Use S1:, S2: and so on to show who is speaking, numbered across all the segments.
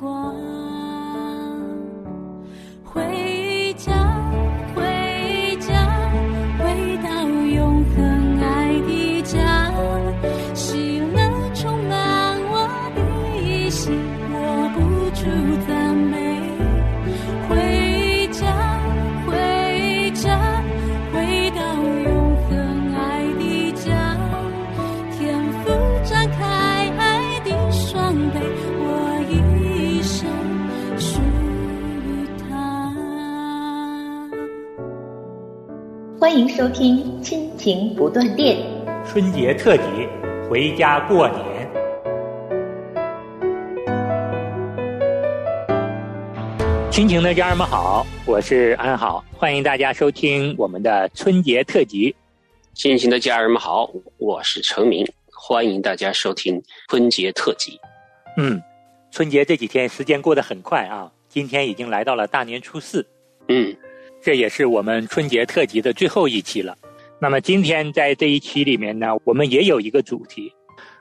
S1: 光。
S2: 收听《亲情不断电》，
S3: 春节特辑，回家过年。亲情的家人们好，我是安好，欢迎大家收听我们的春节特辑。
S4: 亲情的家人们好，我是程明，欢迎大家收听春节特辑。
S3: 嗯，春节这几天时间过得很快啊，今天已经来到了大年初四，
S4: 嗯，
S3: 这也是我们春节特辑的最后一期了。那么今天在这一期里面呢，我们也有一个主题，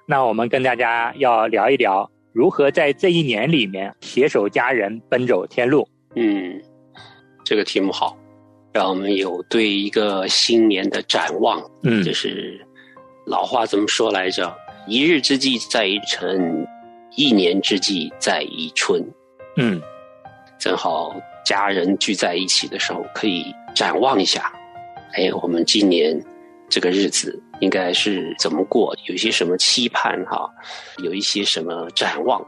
S3: 那我们跟大家要聊一聊如何在这一年里面携手家人奔走天路。
S4: 嗯，这个题目好，让我们有对一个新年的展望。
S3: 嗯
S4: 就是老话怎么说来着？一日之计在于晨，一年之计在于春。
S3: 嗯
S4: 正好家人聚在一起的时候，可以展望一下。哎，我们今年这个日子应该是怎么过？有一些什么期盼哈？有一些什么展望？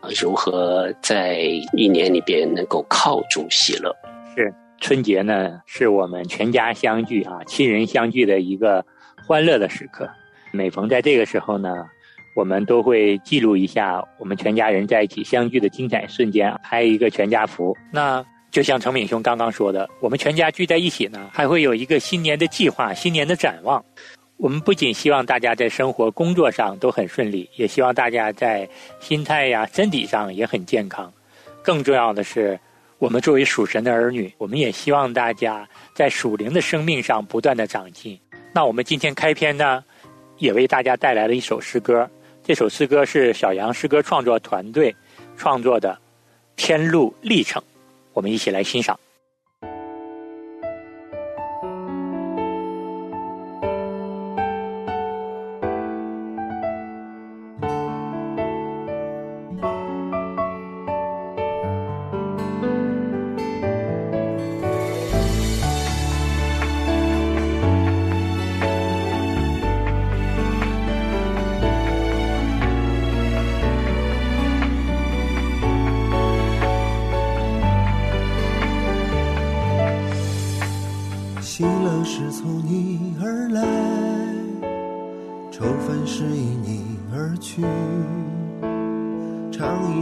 S4: 啊，如何在一年里边能够靠住喜乐？
S3: 是春节呢，是我们全家相聚啊、亲人相聚的一个欢乐的时刻。每逢在这个时候呢，我们都会记录一下我们全家人在一起相聚的精彩瞬间，拍一个全家福。那就像程敏兄刚刚说的，我们全家聚在一起呢，还会有一个新年的计划、新年的展望。我们不仅希望大家在生活、工作上都很顺利，也希望大家在心态呀、身体上也很健康。更重要的是，我们作为属神的儿女，我们也希望大家在属灵的生命上不断的长进。那我们今天开篇呢，也为大家带来了一首诗歌。这首诗歌是小杨诗歌创作团队创作的《天路历程》，我们一起来欣赏。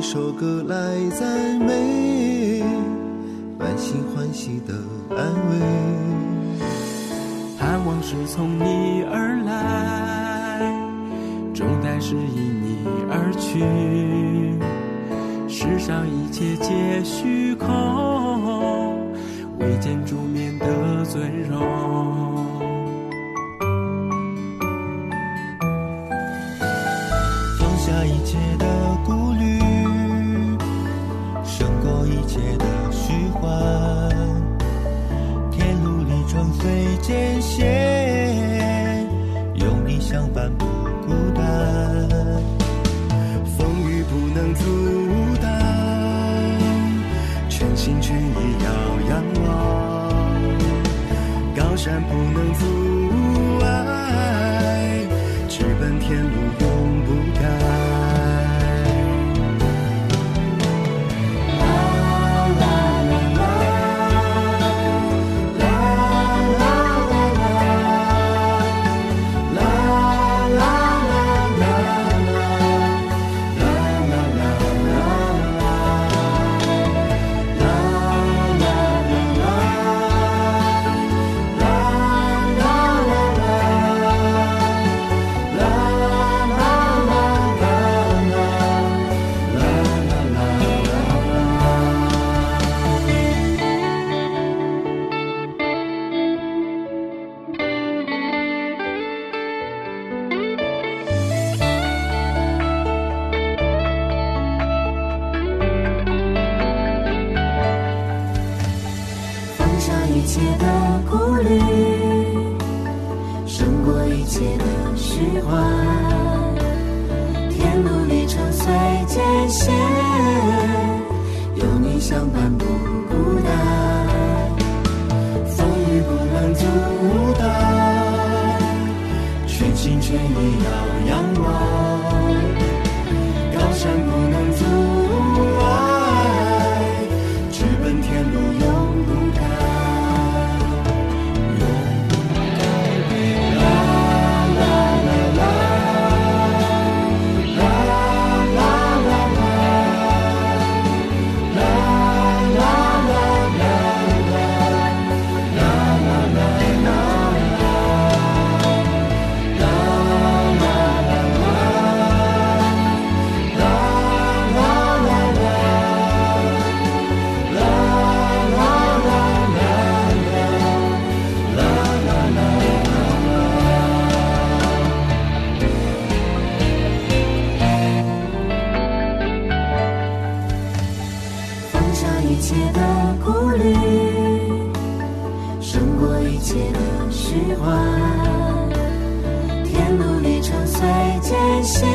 S5: 首歌来赞美，满心欢喜的安慰。
S6: 盼望是从你而来，重担是因你而去。世上一切皆虚空，唯见主面的尊荣。
S5: 放下一切的山不艰险，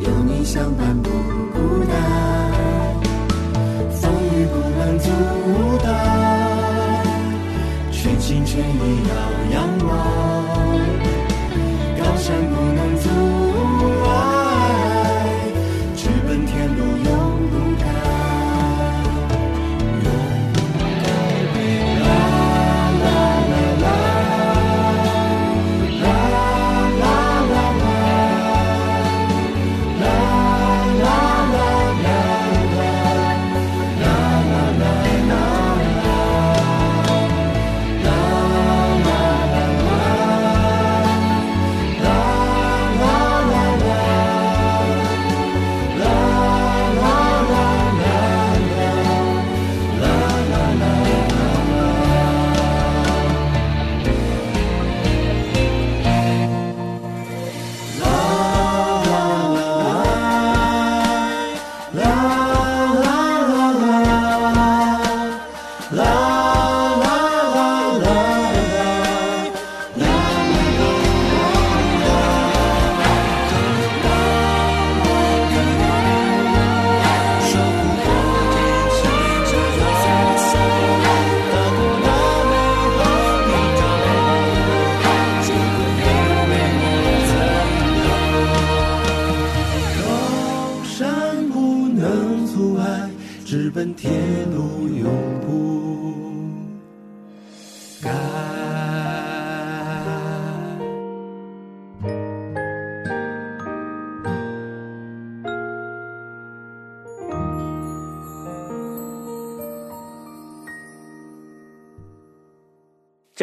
S5: 有你相伴不孤单。风雨不能阻挡，全心全意要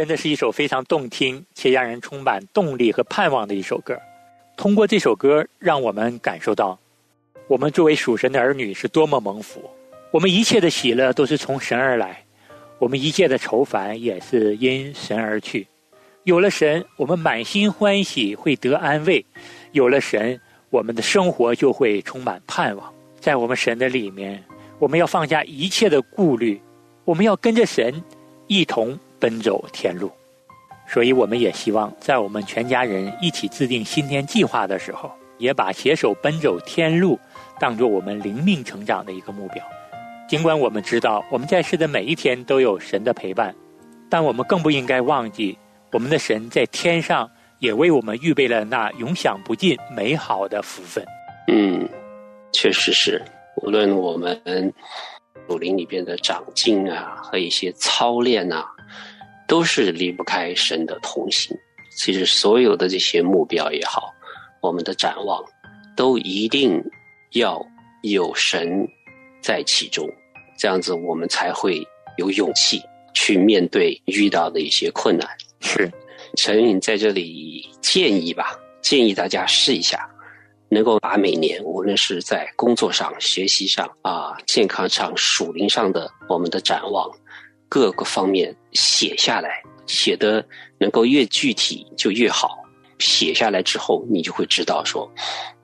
S3: 真的是一首非常动听且让人充满动力和盼望的一首歌。通过这首歌，让我们感受到，我们作为属神的儿女是多么蒙福。我们一切的喜乐都是从神而来，我们一切的愁烦也是因神而去。有了神，我们满心欢喜，会得安慰；有了神，我们的生活就会充满盼望。在我们神的里面，我们要放下一切的顾虑，我们要跟着神一同奔走天路。所以，我们也希望在我们全家人一起制定新年计划的时候，也把携手奔走天路当做我们灵命成长的一个目标。尽管我们知道我们在世的每一天都有神的陪伴，但我们更不应该忘记，我们的神在天上也为我们预备了那永享不尽美好的福分。
S4: 嗯，确实是，无论我们属灵里边的长进啊，和一些操练啊，都是离不开神的同行。其实所有的这些目标也好，我们的展望，都一定要有神在其中，这样子我们才会有勇气去面对遇到的一些困难。
S3: 是，
S4: 陈颖在这里建议吧，建议大家试一下，能够把每年无论是在工作上、学习上啊、健康上、属灵上的我们的展望，各个方面写下来，写的能够越具体就越好。写下来之后，你就会知道说，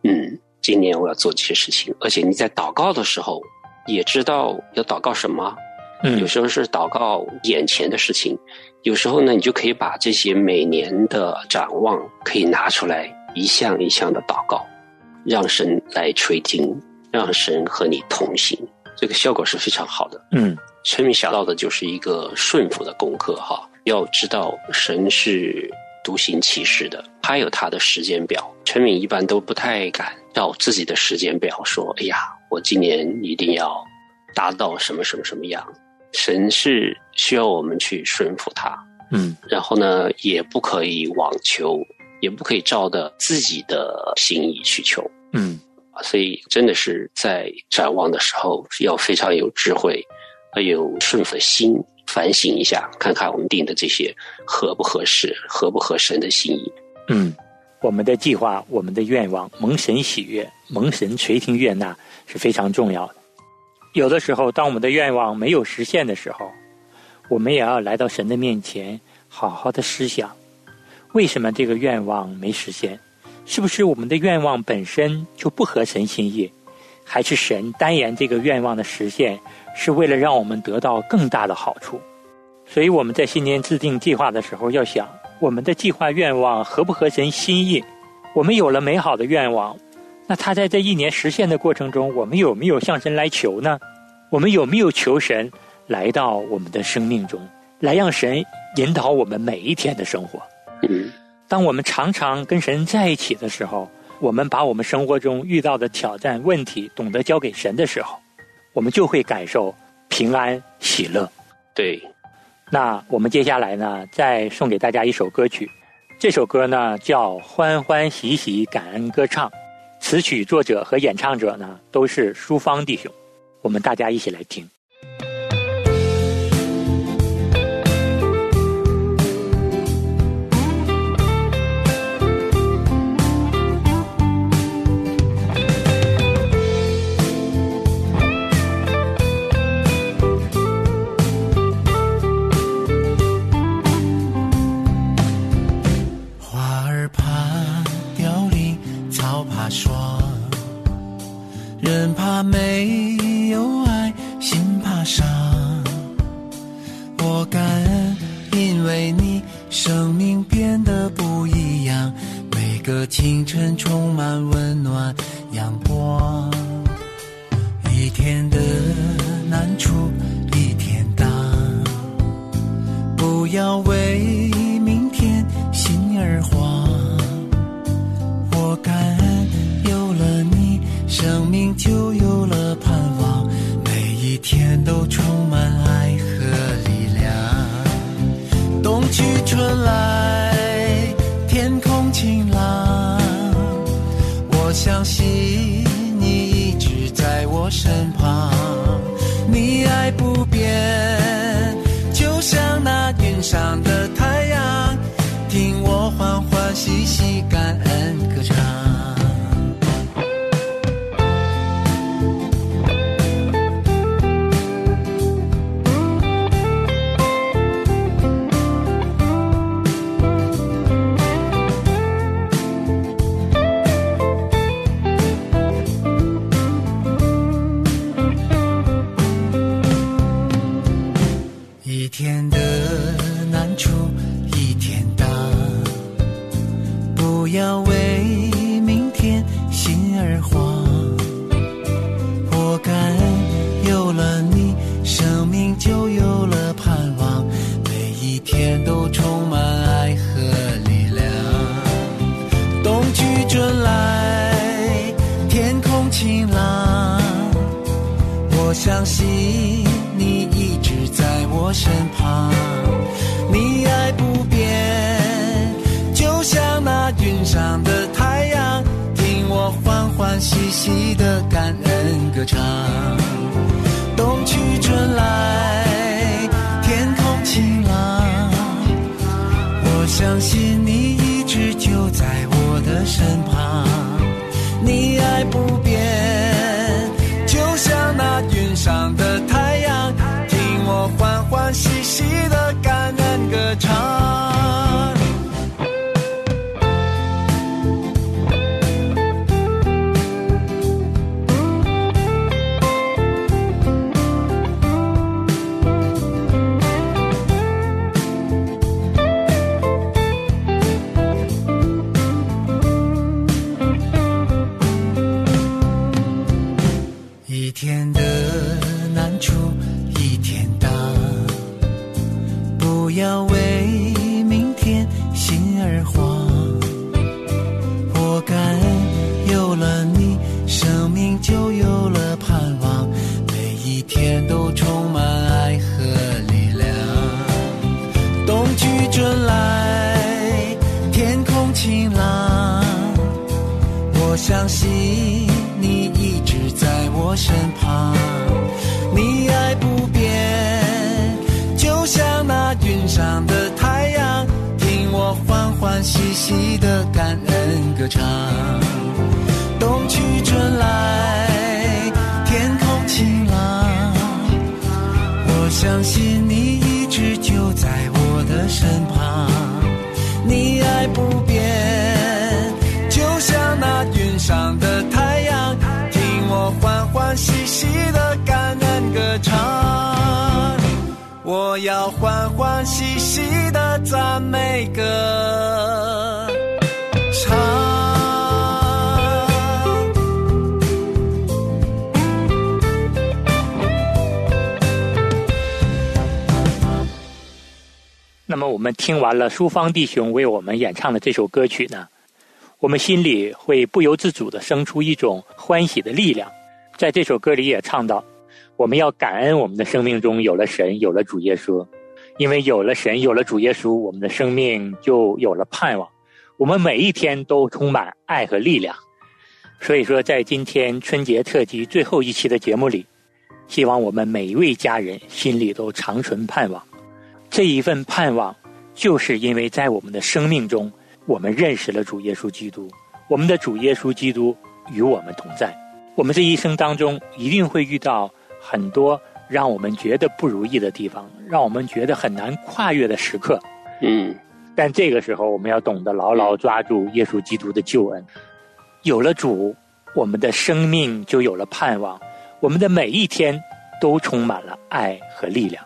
S4: 嗯，今年我要做这些事情，而且你在祷告的时候也知道要祷告什么，
S3: 嗯
S4: 有时候是祷告眼前的事情，有时候呢，你就可以把这些每年的展望可以拿出来，一项一项的祷告，让神来垂听，让神和你同行，这个效果是非常好的。
S3: 嗯
S4: 陈明想到的就是一个顺服的功课哈，要知道神是独行其事的，他有他的时间表。陈敏一般都不太敢照自己的时间表说：“哎呀，我今年一定要达到什么什么什么样。”神是需要我们去顺服他，
S3: 嗯
S4: 然后呢，也不可以妄求，也不可以照着自己的心意去求。
S3: 嗯
S4: 啊，所以真的是在展望的时候要非常有智慧，要有顺服的心，反省一下，看看我们定的这些合不合适，合不合神的心意。
S3: 嗯，我们的计划、我们的愿望蒙神喜悦、蒙神垂听悦纳是非常重要的。有的时候，当我们的愿望没有实现的时候，我们也要来到神的面前，好好的思想，为什么这个愿望没实现？是不是我们的愿望本身就不合神心意，还是神单言这个愿望的实现是为了让我们得到更大的好处？所以我们在新年制定计划的时候，要想我们的计划愿望合不合神心意。我们有了美好的愿望，那他在这一年实现的过程中，我们有没有向神来求呢？我们有没有求神来到我们的生命中，来让神引导我们每一天的生活？
S4: 嗯，
S3: 当我们常常跟神在一起的时候，我们把我们生活中遇到的挑战、问题懂得交给神的时候，我们就会感受平安、喜乐。
S4: 对，
S3: 那我们接下来呢，再送给大家一首歌曲，这首歌呢叫《欢欢喜喜感恩歌唱》，词曲作者和演唱者呢都是淑芳弟兄，我们大家一起
S7: 来听。不要为明天心儿慌。我感恩有了你，生命就有了盼望，每一天都充满爱和力量。冬去春来，天空晴朗，我相信我相信你一直在我身旁，你爱不变，就像那云上的太阳，听我欢欢喜喜的感恩歌唱。冬去春来，天空晴朗，我相信你一直就在我的身喜的感恩歌唱。我要欢欢喜喜的赞美歌唱。
S3: 那么我们听完了舒芳弟兄为我们演唱的这首歌曲呢，我们心里会不由自主的生出一种欢喜的力量。在这首歌里也唱到，我们要感恩我们的生命中有了神，有了主耶稣，因为有了神，有了主耶稣，我们的生命就有了盼望。我们每一天都充满爱和力量。所以说，在今天春节特辑最后一期的节目里，希望我们每一位家人心里都长存盼望。这一份盼望，就是因为在我们的生命中，我们认识了主耶稣基督，我们的主耶稣基督与我们同在。我们这一生当中一定会遇到很多让我们觉得不如意的地方，让我们觉得很难跨越的时刻。
S4: 嗯，
S3: 但这个时候，我们要懂得牢牢抓住耶稣基督的救恩。有了主，我们的生命就有了盼望，我们的每一天都充满了爱和力量。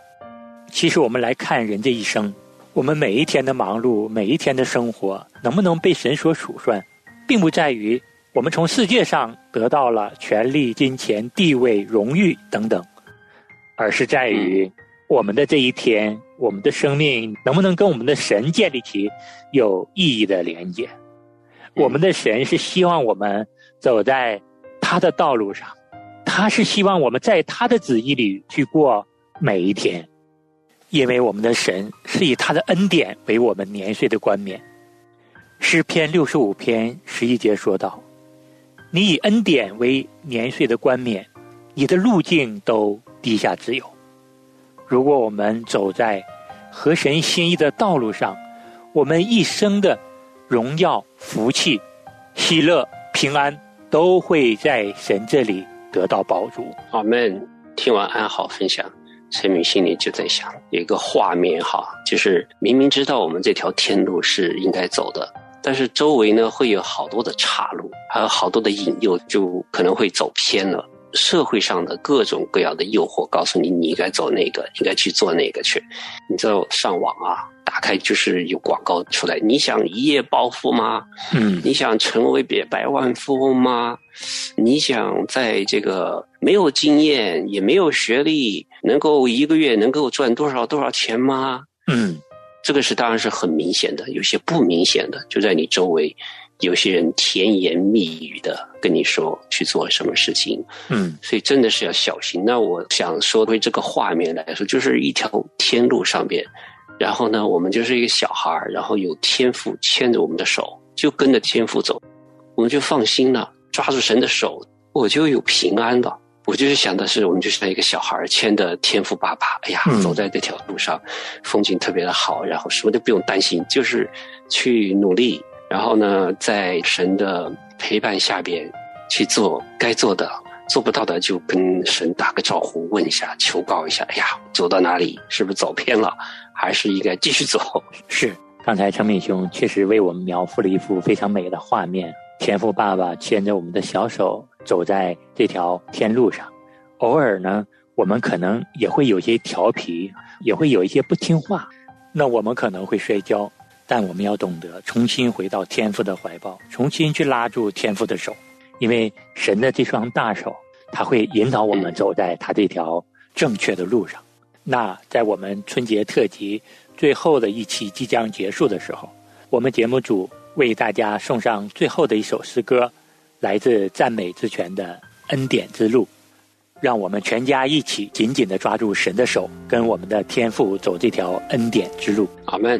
S3: 其实，我们来看人这一生，我们每一天的忙碌，每一天的生活，能不能被神所数算，并不在于我们从世界上得到了权力、金钱、地位、荣誉等等，而是在于我们的这一天，我们的生命能不能跟我们的神建立起有意义的连接。我们的神是希望我们走在他的道路上，他是希望我们在他的旨意里去过每一天。因为我们的神是以他的恩典为我们年岁的冠冕。诗篇六十五篇十一节说道：“你以恩典为年岁的冠冕，你的路径都低下自由。”如果我们走在合神心意的道路上，我们一生的荣耀、福气、喜乐、平安都会在神这里得到保住。
S4: 阿门。听完安好分享。陈敏心里就在想，有一个画面哈，就是明明知道我们这条天路是应该走的，但是周围呢会有好多的岔路，还有好多的引诱，就可能会走偏了。社会上的各种各样的诱惑，告诉你你应该走那个，应该去做那个去。你知道上网啊，打开就是有广告出来，你想一夜暴富吗？
S3: 嗯，
S4: 你想成为百百万富翁吗？你想在这个没有经验也没有学历，能够一个月能够赚多少多少钱吗？
S3: 嗯，
S4: 这个是当然是很明显的，有些不明显的就在你周围。有些人甜言蜜语的跟你说去做什么事情，
S3: 嗯，
S4: 所以真的是要小心。那我想说，回这个画面来说，就是一条天路上边，然后呢，我们就是一个小孩儿，然后有天父牵着我们的手，就跟着天父走，我们就放心了，抓住神的手，我就有平安了。我就是想的是，我们就像一个小孩牵着天赋爸爸，哎呀，走在这条路上，风景特别的好，然后什么都不用担心，就是去努力。然后呢，在神的陪伴下边去做该做的，做不到的就跟神打个招呼，问一下，求告一下。哎呀，走到哪里？是不是走偏了？还是应该继续走？
S3: 是。刚才程敏兄确实为我们描绘了一幅非常美的画面：天父爸爸牵着我们的小手，走在这条天路上。偶尔呢，我们可能也会有些调皮，也会有一些不听话，那我们可能会摔跤。但我们要懂得重新回到天父的怀抱，重新去拉住天父的手，因为神的这双大手，他会引导我们走在他这条正确的路上。那在我们春节特辑最后的一期即将结束的时候，我们节目组为大家送上最后的一首诗歌，来自赞美之泉的《恩典之路》，让我们全家一起紧紧的抓住神的手，跟我们的天父走这条恩典之路。
S4: 阿门。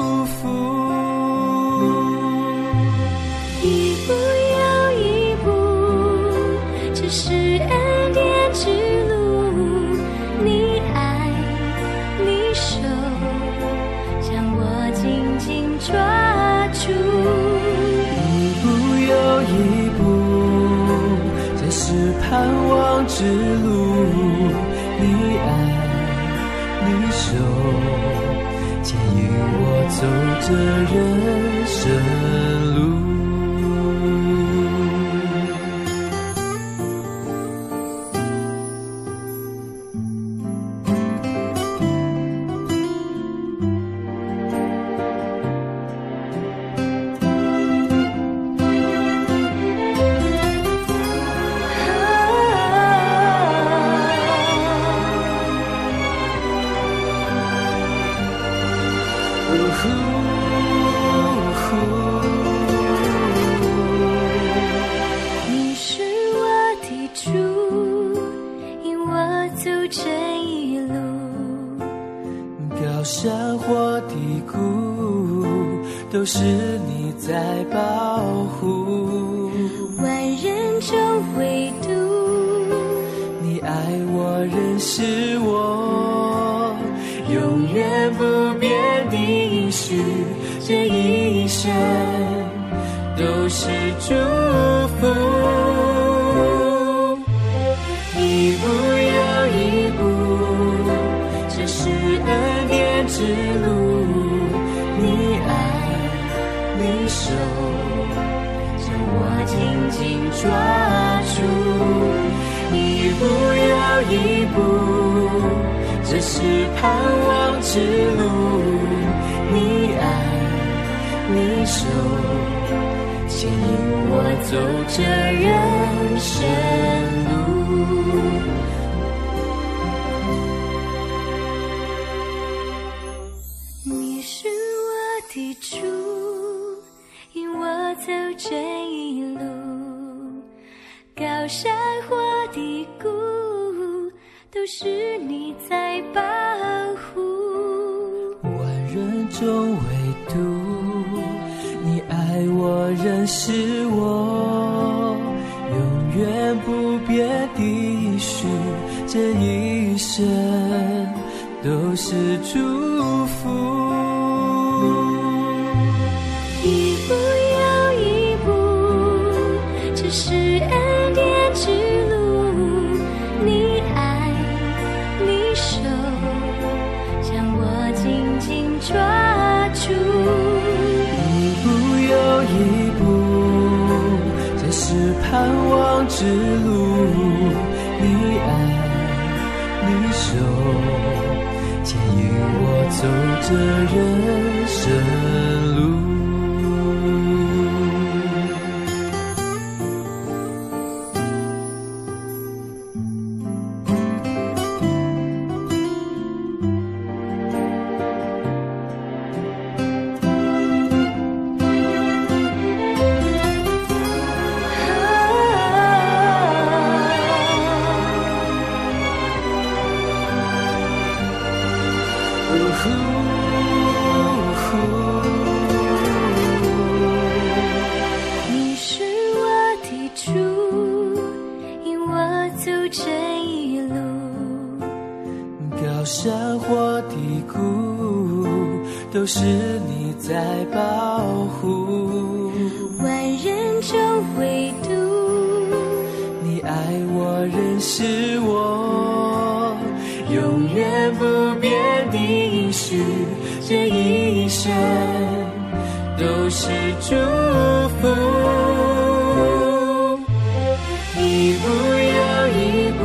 S8: 之路。你爱，你
S9: 守，牵引我走这人
S8: 就唯独。
S9: 你爱我，认识我，永远不变的应许，这一生都是主。是盼望之路。你爱，你手，牵引我走这人生路。
S8: 你是我的主，引我走这一路。高山或，都是你在保护。
S9: 万人中唯独你爱我，认识我，永远不变的许，这一生都是祝福。
S8: 之路。你爱，你
S9: 守，牵引我走这人生路。
S8: 唯独
S9: 你爱我，认识我，永远不变的应许，这一生都是祝福。一步又一步，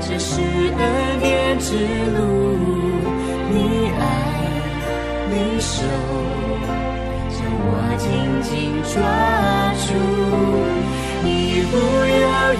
S9: 这是恩典之路。你爱，你手，将我紧紧抓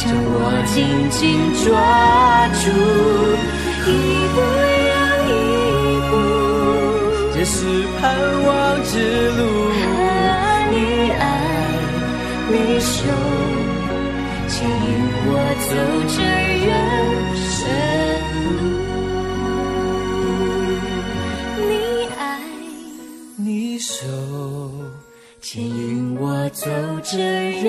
S8: 将我紧紧抓住，一步又一步。
S9: 这是盼望之路。
S8: 你爱，
S9: 你手
S8: 牵引我走这人生路。你爱，
S9: 你手牵引我走这人